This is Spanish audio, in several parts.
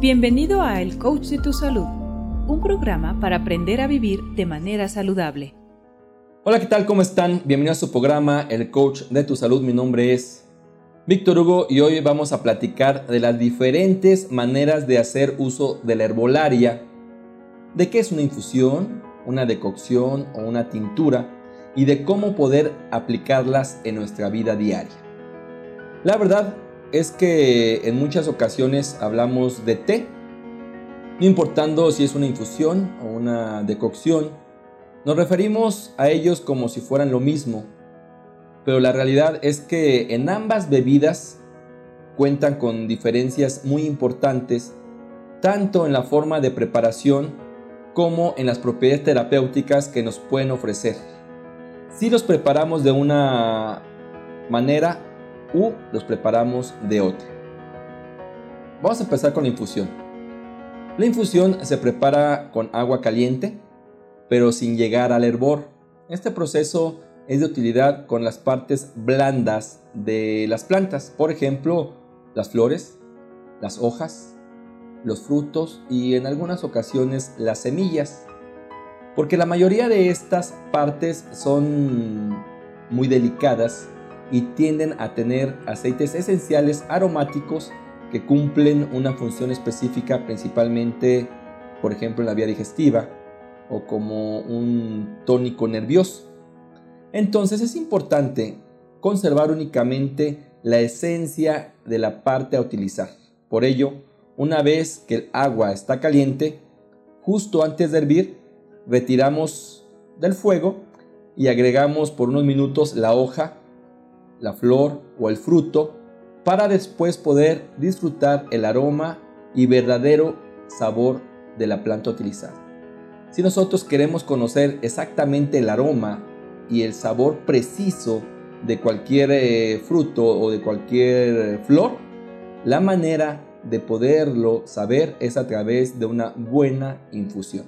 Bienvenido a El Coach de tu Salud, un programa para aprender a vivir de manera saludable. Hola, ¿qué tal? ¿Cómo están? Bienvenidos a su programa El Coach de tu Salud. Mi nombre es Víctor Hugo y hoy vamos a platicar de las diferentes maneras de hacer uso de la herbolaria, de qué es una infusión, una decocción o una tintura y de cómo poder aplicarlas en nuestra vida diaria. La verdad es que en muchas ocasiones hablamos de té, no importando si es una infusión o una decocción, nos referimos a ellos como si fueran lo mismo, pero la realidad es que en ambas bebidas cuentan con diferencias muy importantes, tanto en la forma de preparación como en las propiedades terapéuticas que nos pueden ofrecer. Si los preparamos de una manera u los preparamos de otra. Vamos a empezar con la infusión. La infusión se prepara con agua caliente, pero sin llegar al hervor. Este proceso es de utilidad con las partes blandas de las plantas, por ejemplo, las flores, las hojas, los frutos y en algunas ocasiones las semillas, porque la mayoría de estas partes son muy delicadas y tienden a tener aceites esenciales aromáticos que cumplen una función específica principalmente, por ejemplo, en la vía digestiva o como un tónico nervioso. Entonces es importante conservar únicamente la esencia de la parte a utilizar. Por ello, una vez que el agua está caliente, justo antes de hervir, retiramos del fuego y agregamos por unos minutos la hoja la flor o el fruto para después poder disfrutar el aroma y verdadero sabor de la planta utilizada. Si nosotros queremos conocer exactamente el aroma y el sabor preciso de cualquier eh, fruto o de cualquier flor, la manera de poderlo saber es a través de una buena infusión.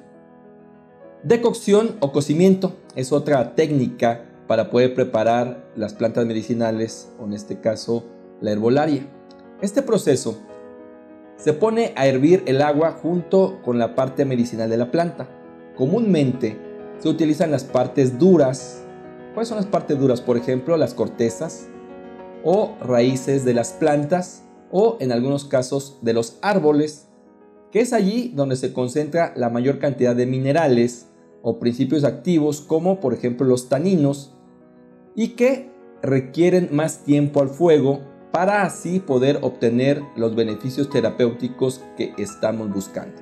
Decocción o cocimiento es otra técnica para poder preparar las plantas medicinales o en este caso la herbolaria. Este proceso se pone a hervir el agua junto con la parte medicinal de la planta. Comúnmente se utilizan las partes duras. ¿Cuáles son las partes duras? Por ejemplo, las cortezas o raíces de las plantas o en algunos casos de los árboles, que es allí donde se concentra la mayor cantidad de minerales o principios activos como por ejemplo los taninos y que requieren más tiempo al fuego para así poder obtener los beneficios terapéuticos que estamos buscando.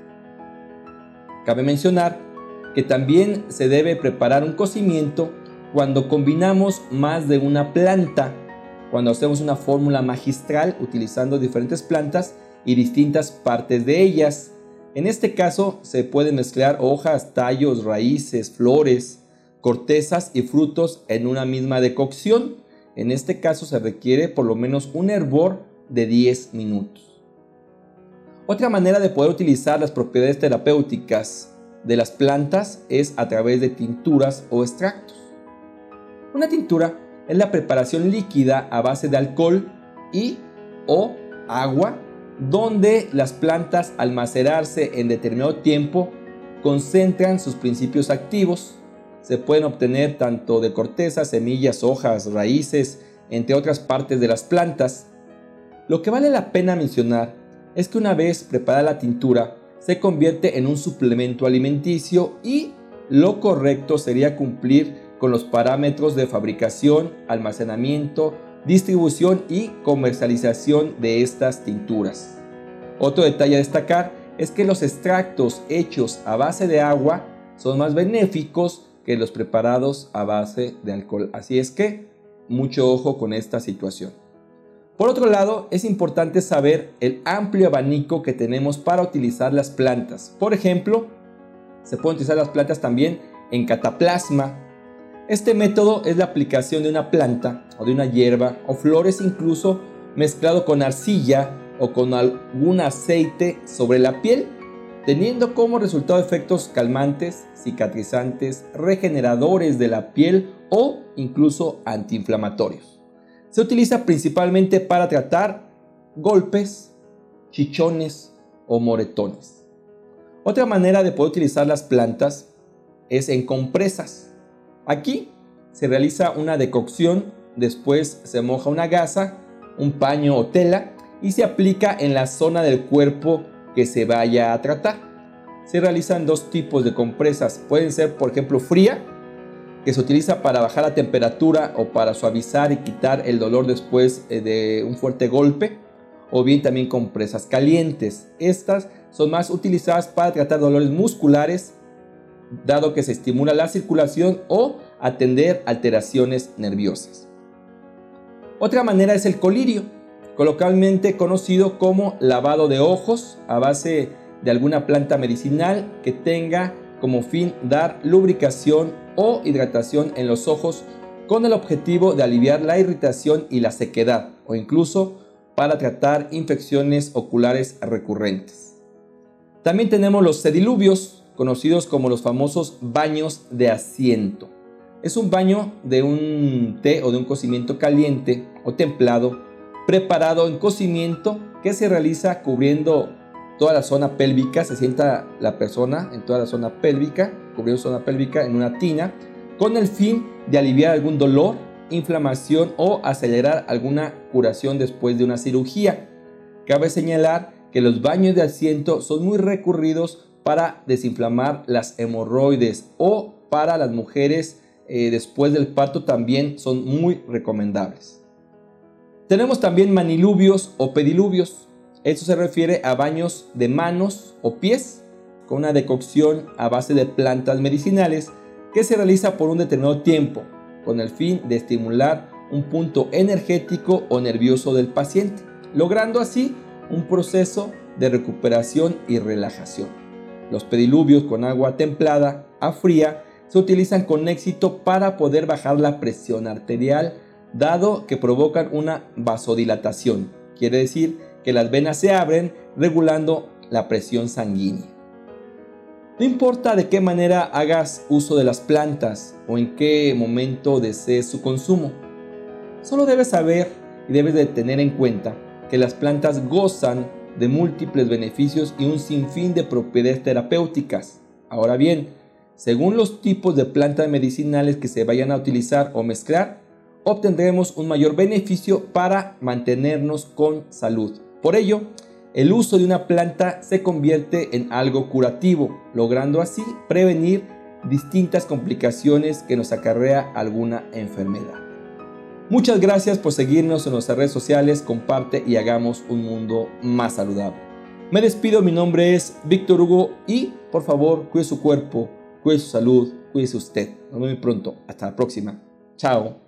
Cabe mencionar que también se debe preparar un cocimiento cuando combinamos más de una planta, cuando hacemos una fórmula magistral utilizando diferentes plantas y distintas partes de ellas. En este caso se pueden mezclar hojas, tallos, raíces, flores, cortezas y frutos en una misma decocción. En este caso se requiere por lo menos un hervor de 10 minutos. Otra manera de poder utilizar las propiedades terapéuticas de las plantas es a través de tinturas o extractos. Una tintura es la preparación líquida a base de alcohol y o agua donde las plantas al macerarse en determinado tiempo concentran sus principios activos se pueden obtener tanto de corteza, semillas, hojas, raíces, entre otras partes de las plantas. Lo que vale la pena mencionar es que una vez preparada la tintura, se convierte en un suplemento alimenticio y lo correcto sería cumplir con los parámetros de fabricación, almacenamiento, distribución y comercialización de estas tinturas. Otro detalle a destacar es que los extractos hechos a base de agua son más benéficos que los preparados a base de alcohol. Así es que mucho ojo con esta situación. Por otro lado, es importante saber el amplio abanico que tenemos para utilizar las plantas. Por ejemplo, se pueden utilizar las plantas también en cataplasma. Este método es la aplicación de una planta o de una hierba o flores incluso mezclado con arcilla o con algún aceite sobre la piel teniendo como resultado efectos calmantes, cicatrizantes, regeneradores de la piel o incluso antiinflamatorios. Se utiliza principalmente para tratar golpes, chichones, o moretones. Otra manera de poder utilizar las plantas es en compresas. Aquí se realiza una decocción, después se moja una gasa, un paño o tela y se aplica en la zona del cuerpo que se vaya a tratar. Se realizan dos tipos de compresas. Pueden ser, por ejemplo, fría, que se utiliza para bajar la temperatura o para suavizar y quitar el dolor después eh, de un fuerte golpe, o bien también compresas calientes. Estas son más utilizadas para tratar dolores musculares, dado que se estimula la circulación o atender alteraciones nerviosas. Otra manera es el colirio, coloquialmente conocido como lavado de ojos a base de alguna planta medicinal que tenga como fin dar lubricación o hidratación en los ojos con el objetivo de aliviar la irritación y la sequedad o incluso para tratar infecciones oculares recurrentes. También tenemos los sediluvios, conocidos como los famosos baños de asiento. Es un baño de un té o de un cocimiento caliente o templado preparado en cocimiento que se realiza cubriendo toda la zona pélvica, se sienta la persona en toda la zona pélvica, cubriendo zona pélvica en una tina, con el fin de aliviar algún dolor, inflamación o acelerar alguna curación después de una cirugía. Cabe señalar que los baños de asiento son muy recurridos para desinflamar las hemorroides o para las mujeres eh, después del parto también son muy recomendables. Tenemos también manilubios o pediluvios. Esto se refiere a baños de manos o pies con una decocción a base de plantas medicinales que se realiza por un determinado tiempo con el fin de estimular un punto energético o nervioso del paciente, logrando así un proceso de recuperación y relajación. Los pediluvios con agua templada a fría se utilizan con éxito para poder bajar la presión arterial, dado que provocan una vasodilatación, quiere decir que las venas se abren regulando la presión sanguínea. No importa de qué manera hagas uso de las plantas o en qué momento desees su consumo, solo debes saber y debes de tener en cuenta que las plantas gozan de múltiples beneficios y un sinfín de propiedades terapéuticas. Ahora bien, según los tipos de plantas medicinales que se vayan a utilizar o mezclar, obtendremos un mayor beneficio para mantenernos con salud. Por ello, el uso de una planta se convierte en algo curativo, logrando así prevenir distintas complicaciones que nos acarrea alguna enfermedad. Muchas gracias por seguirnos en nuestras redes sociales, comparte y hagamos un mundo más saludable. Me despido, mi nombre es Víctor Hugo y por favor cuide su cuerpo, cuide su salud, cuide usted. Nos vemos pronto. Hasta la próxima. Chao.